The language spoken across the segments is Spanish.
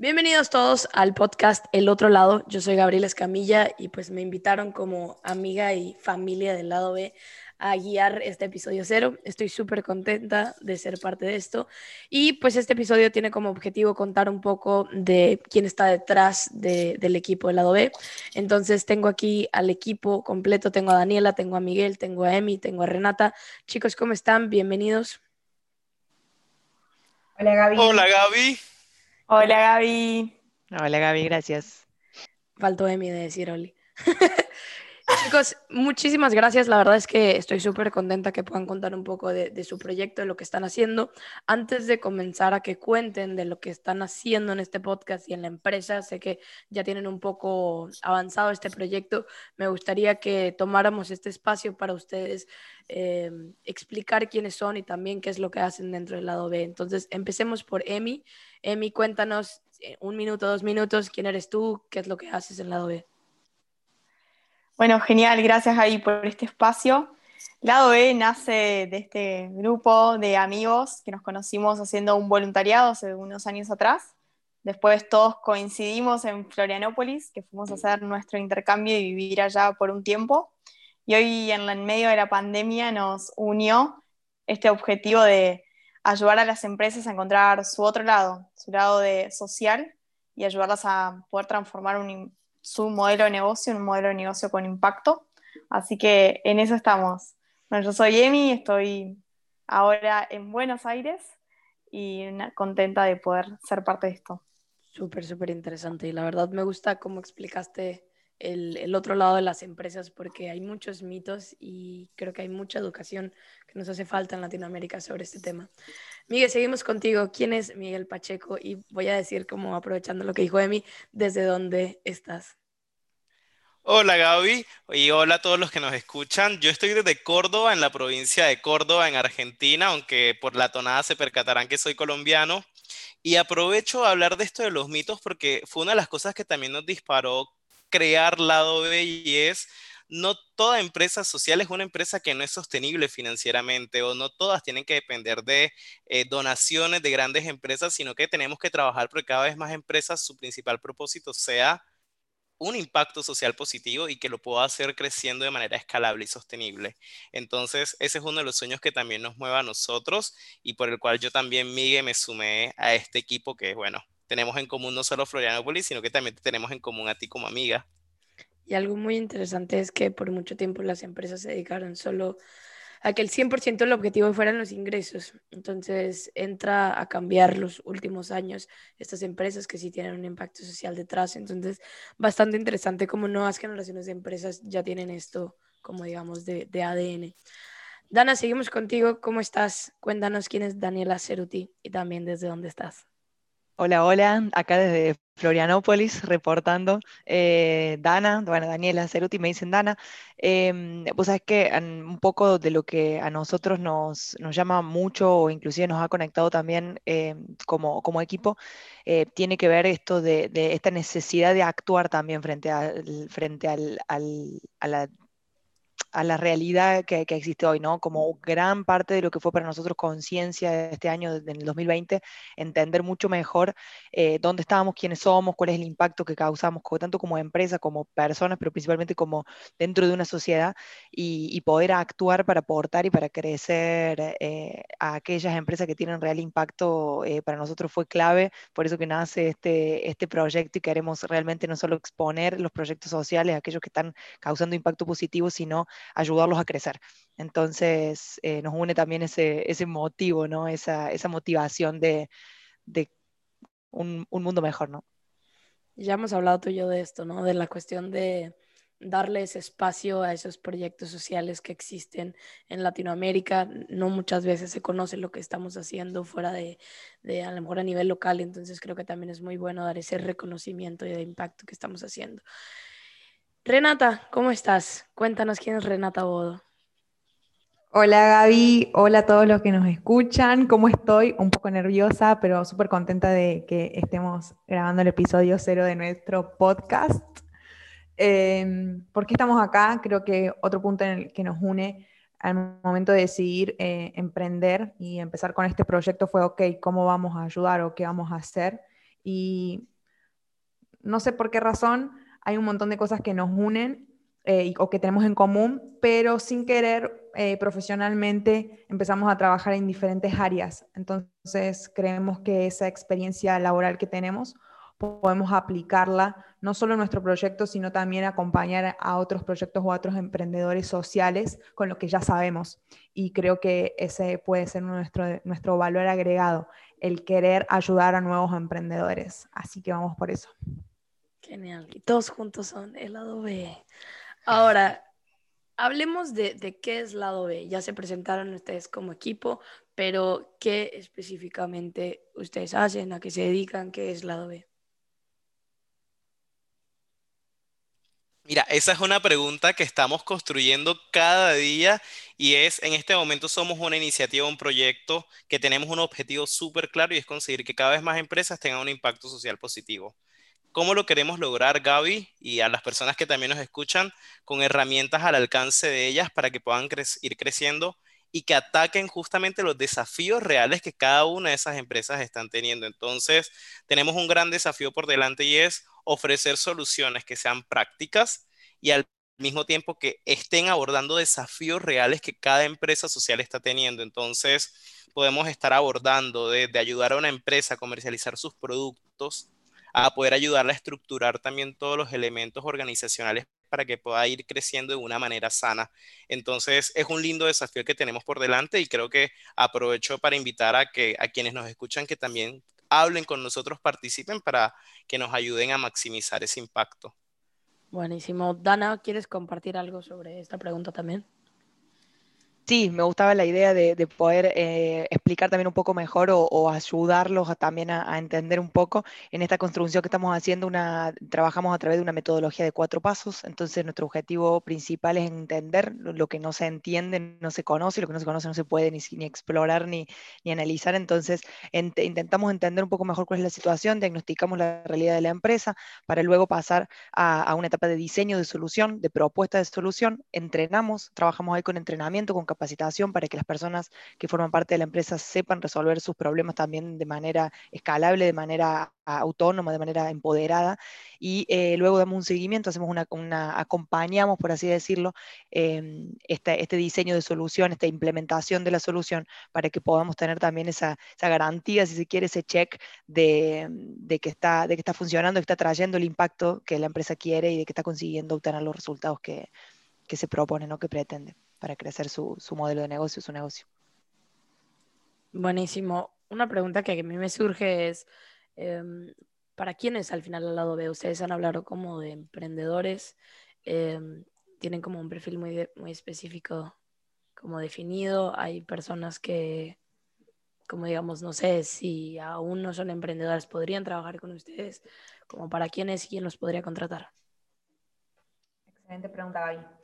Bienvenidos todos al podcast El Otro Lado. Yo soy Gabriela Escamilla y pues me invitaron como amiga y familia del lado B a guiar este episodio cero. Estoy súper contenta de ser parte de esto. Y pues este episodio tiene como objetivo contar un poco de quién está detrás del equipo del lado B. Entonces tengo aquí al equipo completo. Tengo a Daniela, tengo a Miguel, tengo a Emi, tengo a Renata. Chicos, ¿cómo están? Bienvenidos. Hola Gaby. Hola Gaby. Hola Gaby. Hola Gaby, gracias. Faltó Emi de decir Oli. Chicos, muchísimas gracias. La verdad es que estoy súper contenta que puedan contar un poco de, su proyecto, de lo que están haciendo. Antes de comenzar a que cuenten de lo que están haciendo en este podcast y en la empresa, sé que ya tienen un poco avanzado este proyecto. Me gustaría que tomáramos este espacio para ustedes eh, explicar quiénes son y también qué es lo que hacen dentro del lado B. Entonces, empecemos por Emi. Emi, cuéntanos eh, un minuto, dos minutos, quién eres tú, qué es lo que haces en el lado B. Bueno, genial, gracias ahí por este espacio. Lado B nace de este grupo de amigos que nos conocimos haciendo un voluntariado hace unos años atrás. Después todos coincidimos en Florianópolis, que fuimos a hacer nuestro intercambio y vivir allá por un tiempo. Y hoy en, en medio de la pandemia nos unió este objetivo de ayudar a las empresas a encontrar su otro lado, su lado de social y ayudarlas a poder transformar un, su modelo de negocio, un modelo de negocio con impacto. Así que en eso estamos. Bueno, yo soy Emi, estoy ahora en Buenos Aires y contenta de poder ser parte de esto. Súper, súper interesante. Y la verdad me gusta cómo explicaste el, otro lado de las empresas porque hay muchos mitos y creo que hay mucha educación que nos hace falta en Latinoamérica sobre este tema. Miguel, seguimos contigo. ¿Quién es Miguel Pacheco? Y voy a decir, como aprovechando lo que dijo Emi, ¿desde dónde estás? Hola Gaby y hola a todos los que nos escuchan. Yo estoy desde Córdoba, en la provincia de Córdoba, en Argentina, aunque por la tonada se percatarán que soy colombiano. Y aprovecho a hablar de esto de los mitos porque fue una de las cosas que también nos disparó crear Lado B y es no toda empresa social es una empresa que no es sostenible financieramente o no todas tienen que depender de eh, donaciones de grandes empresas, sino que tenemos que trabajar porque cada vez más empresas su principal propósito sea un impacto social positivo y que lo pueda hacer creciendo de manera escalable y sostenible. Entonces, ese es uno de los sueños que también nos mueve a nosotros y por el cual yo también, Miguel, me sumé a este equipo que, bueno, tenemos en común no solo Florianópolis, sino que también tenemos en común a ti como amiga. Y algo muy interesante es que por mucho tiempo las empresas se dedicaron solo a que el 100% del objetivo fueran los ingresos. Entonces entra a cambiar los últimos años estas empresas que sí tienen un impacto social detrás. Entonces, bastante interesante como nuevas generaciones de empresas ya tienen esto como digamos de, de ADN. Dana, seguimos contigo. ¿Cómo estás? Cuéntanos quién es Daniela Ceruti y también desde dónde estás. Hola, hola, acá desde Florianópolis reportando. Eh, Dana, bueno, Daniela Ceruti, me dicen Dana. Eh, pues sabes que un poco de lo que a nosotros nos, nos llama mucho o inclusive nos ha conectado también em, como, equipo, eh, tiene que ver esto de, esta necesidad de actuar también frente, al, frente al, al, a la a la realidad que, existe hoy, ¿no? Como gran parte de lo que fue para nosotros conciencia este año, en el 2020, entender mucho mejor eh, dónde estábamos, quiénes somos, cuál es el impacto que causamos, tanto como empresa, como personas, pero principalmente como dentro de una sociedad, y, poder actuar para aportar y para crecer eh, a aquellas empresas que tienen real impacto, eh, para nosotros fue clave, por eso que nace este, este proyecto y queremos realmente no solo exponer los proyectos sociales, aquellos que están causando impacto positivo, sino ayudarlos a crecer. Entonces, eh, nos une también ese, ese motivo, ¿no? esa, esa motivación de, de un, un, mundo mejor. ¿no? Ya hemos hablado tú y yo de esto, ¿no? de la cuestión de darles espacio a esos proyectos sociales que existen en Latinoamérica. No muchas veces se conoce lo que estamos haciendo fuera de, de, a lo mejor a nivel local, entonces creo que también es muy bueno dar ese reconocimiento y de impacto que estamos haciendo. Renata, ¿cómo estás? Cuéntanos quién es Renata Bodo. Hola Gaby, hola a todos los que nos escuchan, ¿cómo estoy? Un poco nerviosa, pero súper contenta de que estemos grabando el episodio cero de nuestro podcast. Eh, ¿Por qué estamos acá? Creo que otro punto en el que nos une al momento de decidir eh, emprender y empezar con este proyecto fue, ok, ¿cómo vamos a ayudar o qué vamos a hacer? Y no sé por qué razón, hay un montón de cosas que nos unen eh, o que tenemos en común, pero sin querer eh, profesionalmente empezamos a trabajar en diferentes áreas. Entonces creemos que esa experiencia laboral que tenemos podemos aplicarla no solo en nuestro proyecto, sino también acompañar a otros proyectos o a otros emprendedores sociales con lo que ya sabemos. Y creo que ese puede ser nuestro, nuestro valor agregado, el querer ayudar a nuevos emprendedores. Así que vamos por eso. Genial. Y todos juntos son el lado B. Ahora, hablemos de, de, qué es lado B. Ya se presentaron ustedes como equipo, pero ¿qué específicamente ustedes hacen? ¿A qué se dedican? ¿Qué es lado B? Mira, esa es una pregunta que estamos construyendo cada día y es, en este momento somos una iniciativa, un proyecto que tenemos un objetivo súper claro y es conseguir que cada vez más empresas tengan un impacto social positivo. ¿Cómo lo queremos lograr, Gaby? Y a las personas que también nos escuchan, con herramientas al alcance de ellas para que puedan ir creciendo y que ataquen justamente los desafíos reales que cada una de esas empresas están teniendo. Entonces, tenemos un gran desafío por delante y es ofrecer soluciones que sean prácticas y al mismo tiempo que estén abordando desafíos reales que cada empresa social está teniendo. Entonces, podemos estar abordando de, ayudar a una empresa a comercializar sus productos, a poder ayudarla a estructurar también todos los elementos organizacionales para que pueda ir creciendo de una manera sana. Entonces, es un lindo desafío que tenemos por delante y creo que aprovecho para invitar a que a quienes nos escuchan que también hablen con nosotros, participen para que nos ayuden a maximizar ese impacto. Buenísimo. Dana, ¿quieres compartir algo sobre esta pregunta también? Sí, me gustaba la idea de, poder eh, explicar también un poco mejor o, ayudarlos también a, entender un poco. En esta construcción que estamos haciendo, una, trabajamos a través de una metodología de cuatro pasos. Entonces, nuestro objetivo principal es entender lo, que no se entiende, no se conoce, lo que no se conoce no se puede ni, ni explorar ni, ni, analizar. Entonces, intentamos entender un poco mejor cuál es la situación, diagnosticamos la realidad de la empresa para luego pasar a, a una etapa de diseño de solución, de propuesta de solución. Entrenamos, trabajamos ahí con entrenamiento, con capacitación para que las personas que forman parte de la empresa sepan resolver sus problemas también de manera escalable, de manera autónoma, de manera empoderada. Y eh, luego damos un seguimiento, hacemos una, acompañamos, por así decirlo, em, este, este, diseño de solución, esta implementación de la solución, para que podamos tener también esa, garantía, si se quiere, ese check de, que está, de que está funcionando, que está trayendo el impacto que la empresa quiere y de que está consiguiendo obtener los resultados que, que se proponen o que pretende para crecer su, modelo de negocio, su negocio. Buenísimo. Una pregunta que a mí me surge es, em, ¿para quiénes al final al lado B? Ustedes han hablado como de emprendedores, em, tienen como un perfil muy, muy específico, como definido. Hay personas que, como digamos, no sé si aún no son emprendedores, podrían trabajar con ustedes, como para quiénes y quién los podría contratar. Excelente pregunta, Gaby.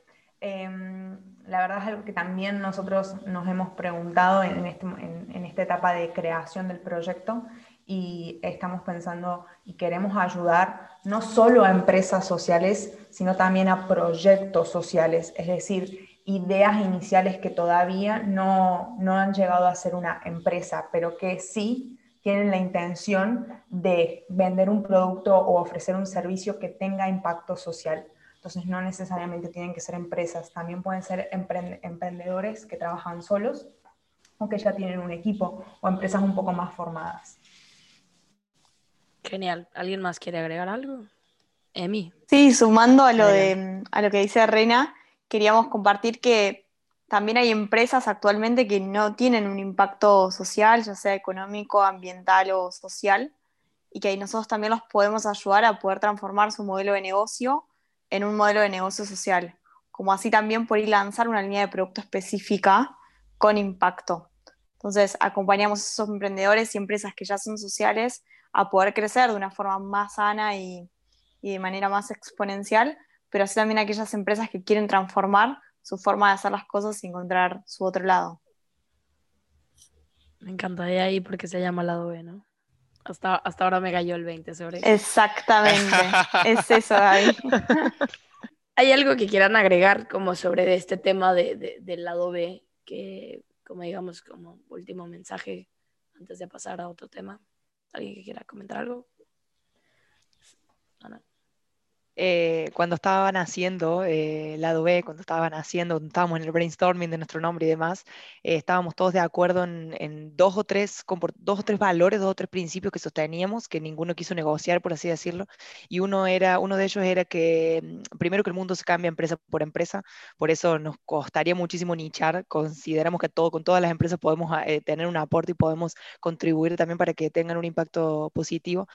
Em, la verdad es algo que también nosotros nos hemos preguntado en, este, en, esta etapa de creación del proyecto y estamos pensando y queremos ayudar no solo a empresas sociales, sino también a proyectos sociales, es decir, ideas iniciales que todavía no, no han llegado a ser una empresa, pero que sí tienen la intención de vender un producto o ofrecer un servicio que tenga impacto social. Entonces no necesariamente tienen que ser empresas, también pueden ser emprendedores que trabajan solos o que ya tienen un equipo o empresas un poco más formadas. Genial. ¿Alguien más quiere agregar algo? Emi. Sí, sumando a lo, de, a lo que dice Reina, queríamos compartir que también hay empresas actualmente que no tienen un impacto social, ya sea económico, ambiental o social, y que ahí nosotros también los podemos ayudar a poder transformar su modelo de negocio en un modelo de negocio social, como así también por ir lanzar una línea de producto específica con impacto. Entonces, acompañamos a esos emprendedores y empresas que ya son sociales a poder crecer de una forma más sana y, de manera más exponencial, pero así también aquellas empresas que quieren transformar su forma de hacer las cosas y encontrar su otro lado. Me encantaría ahí porque se llama lado B, ¿no? Hasta, ahora me cayó el 20 sobre eso. Exactamente, es eso, Gaby. ¿Hay algo que quieran agregar como sobre este tema de, del lado B, que como digamos como último mensaje antes de pasar a otro tema? ¿Alguien que quiera comentar algo? Eh, cuando estaban haciendo eh, lado B, cuando estaban haciendo, estábamos en el brainstorming de nuestro nombre y demás, eh, estábamos todos de acuerdo en, dos, o tres, dos o tres valores, dos o tres principios que sosteníamos, que ninguno quiso negociar, por así decirlo. Y uno, era, uno de ellos era que, mm, primero, que el mundo se cambia empresa por empresa, por eso nos costaría muchísimo nichar. Consideramos que todo, con todas las empresas podemos tener un aporte y podemos contribuir también para que tengan un impacto positivo.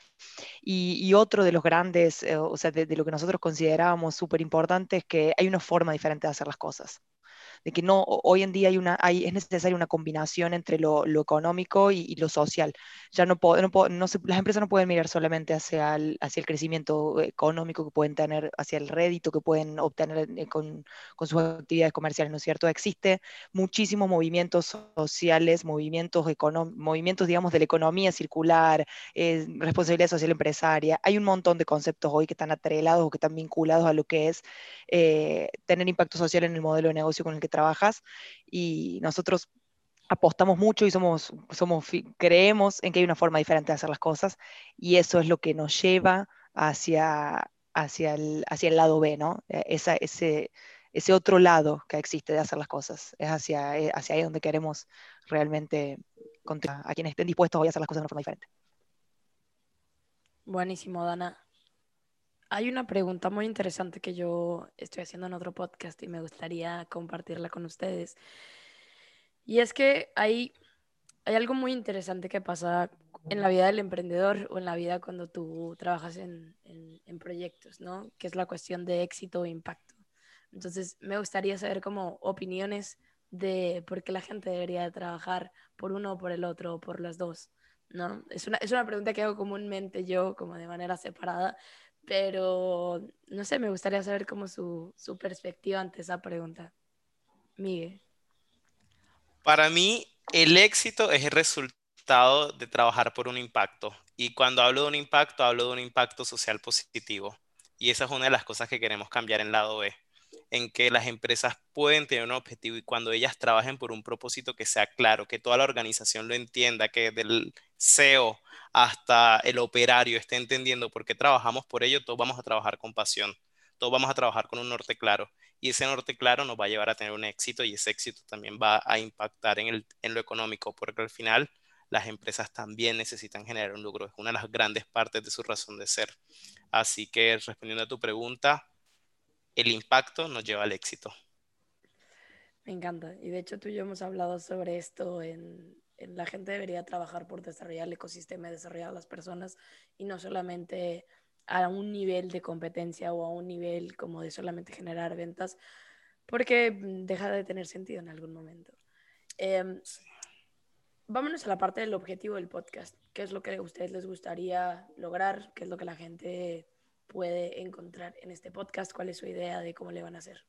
Y, otro de los grandes, o sea, de, de lo que nosotros considerábamos súper importante es que hay una forma diferente de hacer las cosas de que no, hoy en día hay una, es necesaria una combinación entre lo, económico y, lo social. Ya no, puedo, no, no las empresas no pueden mirar solamente hacia el, hacia el crecimiento económico que pueden tener, hacia el rédito que pueden obtener eh, con, con, sus actividades comerciales, ¿no es cierto? Existe muchísimos movimientos sociales, movimientos, movimientos digamos, de la economía circular, eh, responsabilidad social empresaria. Hay un montón de conceptos hoy que están atrelados o que están vinculados a lo que es eh, tener impacto social en el modelo de negocio con el que trabajas y nosotros apostamos mucho y somos, somos, creemos en que hay una forma diferente de hacer las cosas y eso es lo que nos lleva hacia, hacia, el, hacia el lado B, ¿no? E, esa, ese, ese otro lado que existe de hacer las cosas. Es hacia, eh, hacia ahí donde queremos realmente a quienes estén dispuestos a hacer las cosas de una forma diferente. Buenísimo, Dana. Hay una pregunta muy interesante que yo estoy haciendo en otro podcast y me gustaría compartirla con ustedes. Y es que hay, hay algo muy interesante que pasa en la vida del emprendedor o en la vida cuando tú trabajas en, en, proyectos, ¿no? Que es la cuestión de éxito o impacto. Entonces, me gustaría saber como opiniones de por qué la gente debería trabajar por uno o por el otro o por los dos, ¿no? Es una, es una pregunta que hago comúnmente yo como de manera separada, pero no sé, me gustaría saber cómo su, su perspectiva ante esa pregunta. Miguel. Para mí, el éxito es el resultado de trabajar por un impacto. Y cuando hablo de un impacto, hablo de un impacto social positivo. Y esa es una de las cosas que queremos cambiar en lado B en que las empresas pueden tener un objetivo y cuando ellas trabajen por un propósito que sea claro, que toda la organización lo entienda, que del CEO hasta el operario esté entendiendo por qué trabajamos por ello, todos vamos a trabajar con pasión, todos vamos a trabajar con un norte claro y ese norte claro nos va a llevar a tener un éxito y ese éxito también va a impactar en, el, en lo económico, porque al final las empresas también necesitan generar un lucro, es una de las grandes partes de su razón de ser. Así que respondiendo a tu pregunta, el impacto nos lleva al éxito. Me encanta. Y de hecho tú y yo hemos hablado sobre esto en, la gente debería trabajar por desarrollar el ecosistema y desarrollar a las personas y no solamente a un nivel de competencia o a un nivel como de solamente generar ventas, porque deja de tener sentido en algún momento. Em, vámonos a la parte del objetivo del podcast. ¿Qué es lo que a ustedes les gustaría lograr? ¿Qué es lo que la gente puede encontrar en este podcast? ¿Cuál es su idea de cómo le van a hacer?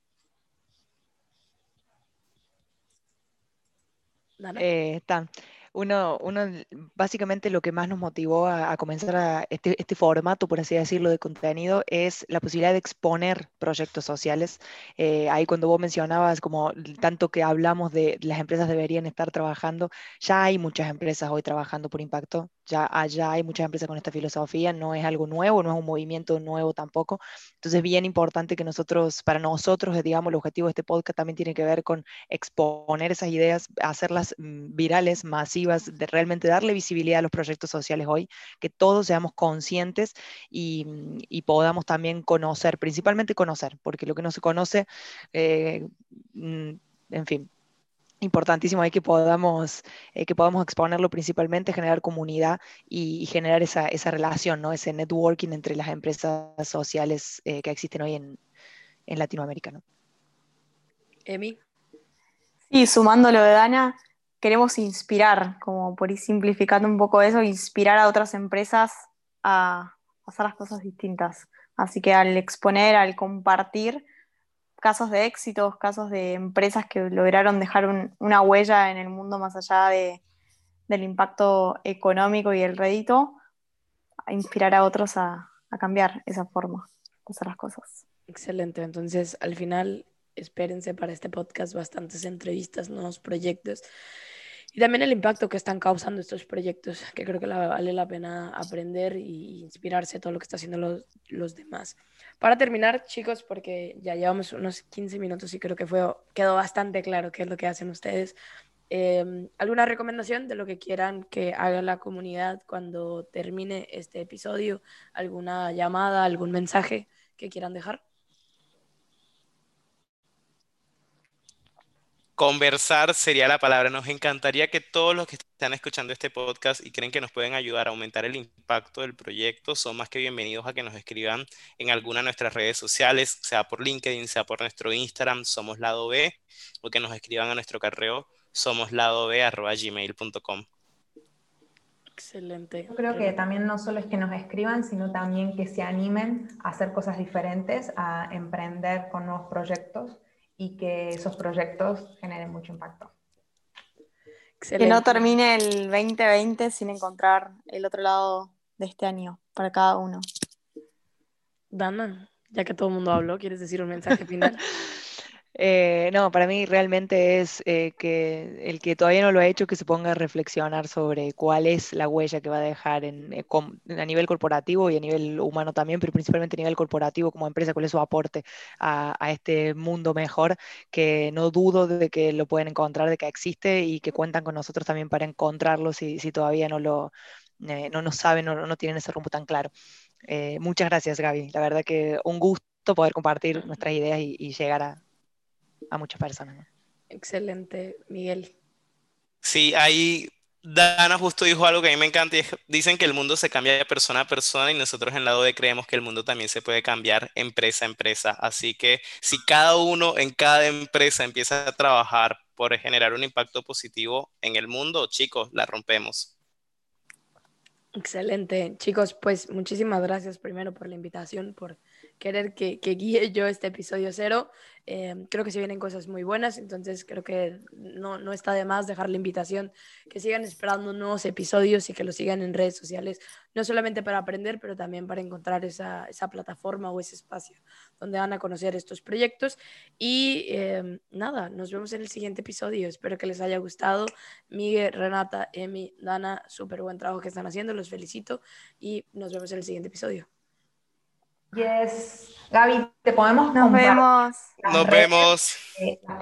Eh, uno, uno, básicamente lo que más nos motivó a, comenzar este, este, formato, por así decirlo, de contenido es la posibilidad de exponer proyectos sociales. Eh, ahí cuando vos mencionabas como tanto que hablamos de las empresas deberían estar trabajando, ya hay muchas empresas hoy trabajando por impacto, ya allá hay muchas empresas con esta filosofía, no es algo nuevo, no es un movimiento nuevo tampoco. Entonces, bien importante que nosotros, para nosotros, eh, digamos, el objetivo de este podcast también tiene que ver con exponer esas ideas, hacerlas mm, virales, masivas, de realmente darle visibilidad a los proyectos sociales hoy, que todos seamos conscientes y, mm, podamos también conocer, principalmente conocer, porque lo que no se conoce, eh, mm, en fin, importantísimo ahí que podamos, eh, que podamos exponerlo principalmente, generar comunidad y, generar esa, esa, relación, ¿no? ese networking entre las empresas sociales eh, que existen hoy en, en Latinoamérica. ¿no? Emi. Sí, sumando lo de Dana, queremos inspirar, como por ir simplificando un poco eso, inspirar a otras empresas a hacer las cosas distintas. Así que al exponer, al compartir, casos de éxitos, casos de empresas que lograron dejar una huella en el mundo más allá de, del impacto económico y el rédito, a inspirar a otros a, cambiar esa forma de hacer las cosas. Excelente. Entonces, al final, espérense para este podcast bastantes entrevistas, nuevos proyectos y también el impacto que están causando estos proyectos, que creo que vale la pena aprender y inspirarse todo lo que están haciendo los, los demás. Para terminar, chicos, porque ya llevamos unos 15 minutos y creo que fue, quedó bastante claro qué es lo que hacen ustedes. Em, ¿Alguna recomendación de lo que quieran que haga la comunidad cuando termine este episodio? ¿Alguna llamada, algún mensaje que quieran dejar? Conversar sería la palabra. Nos encantaría que todos los que están escuchando este podcast y creen que nos pueden ayudar a aumentar el impacto del proyecto son más que bienvenidos a que nos escriban en alguna de nuestras redes sociales, sea por LinkedIn, sea por nuestro Instagram, somos lado B, o que nos escriban a nuestro correo somosladob.gmail.com. Excelente. Yo creo que también no solo es que nos escriban, sino también que se animen a hacer cosas diferentes, a emprender con nuevos proyectos y que esos proyectos generen mucho impacto. Que no termine el 2020 sin encontrar el otro lado de este año para cada uno. Dana, ya que todo el mundo habló, ¿quieres decir un mensaje final? Eh, no, para mí realmente es eh, que el que todavía no lo ha hecho, que se ponga a reflexionar sobre cuál es la huella que va a dejar en, eh, a nivel corporativo y a nivel humano también, pero principalmente a nivel corporativo como empresa, cuál es su aporte a, este mundo mejor, que no dudo de que lo pueden encontrar, de que existe y que cuentan con nosotros también para encontrarlo si, todavía no lo no, no saben o no, tienen ese rumbo tan claro. muchas gracias, Gaby. La verdad que un gusto poder compartir nuestras ideas y llegar a, a muchas personas. Excelente, Miguel. Sí, ahí Dana justo dijo algo que a mí me encanta y dicen que el mundo se cambia de persona a persona y nosotros en lado de creemos que el mundo también se puede cambiar empresa a empresa. Así que si cada uno en cada empresa empieza a trabajar por generar un impacto positivo en el mundo, chicos, la rompemos. Excelente, chicos, pues muchísimas gracias primero por la invitación, por querer que, guíe yo este episodio cero. Em, creo que se vienen cosas muy buenas, entonces creo que no, no, está de más dejar la invitación, que sigan esperando nuevos episodios y que lo sigan en redes sociales, no solamente para aprender, pero también para encontrar esa, esa plataforma o ese espacio donde van a conocer estos proyectos. Y em, nada, nos vemos en el siguiente episodio. Espero que les haya gustado. Miguel, Renata, Emi, Dana, súper buen trabajo que están haciendo, los felicito y nos vemos en el siguiente episodio. Yes. Gaby, te podemos Nos vemos. Nos vemos.